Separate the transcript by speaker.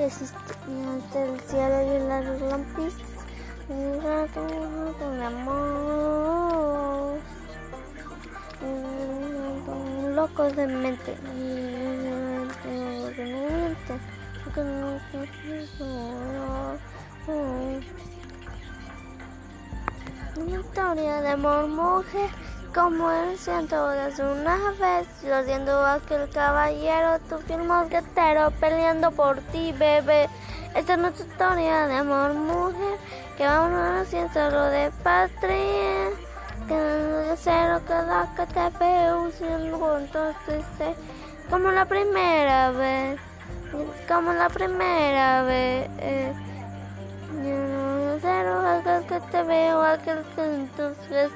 Speaker 1: Existía el cielo y las lampistas. Un rato de amor. Un loco de mente. Una historia de amor, mujer. Como el ciento de una vez, yo siendo aquel caballero, tu fiel mosquetero, peleando por ti, bebé. Esta no es tu historia de amor, mujer, que a hacer solo de patria. Que de cero cada que te veo, entonces sé, como la primera vez, como la primera vez. Yo no cero aquel que te veo, aquel que entonces.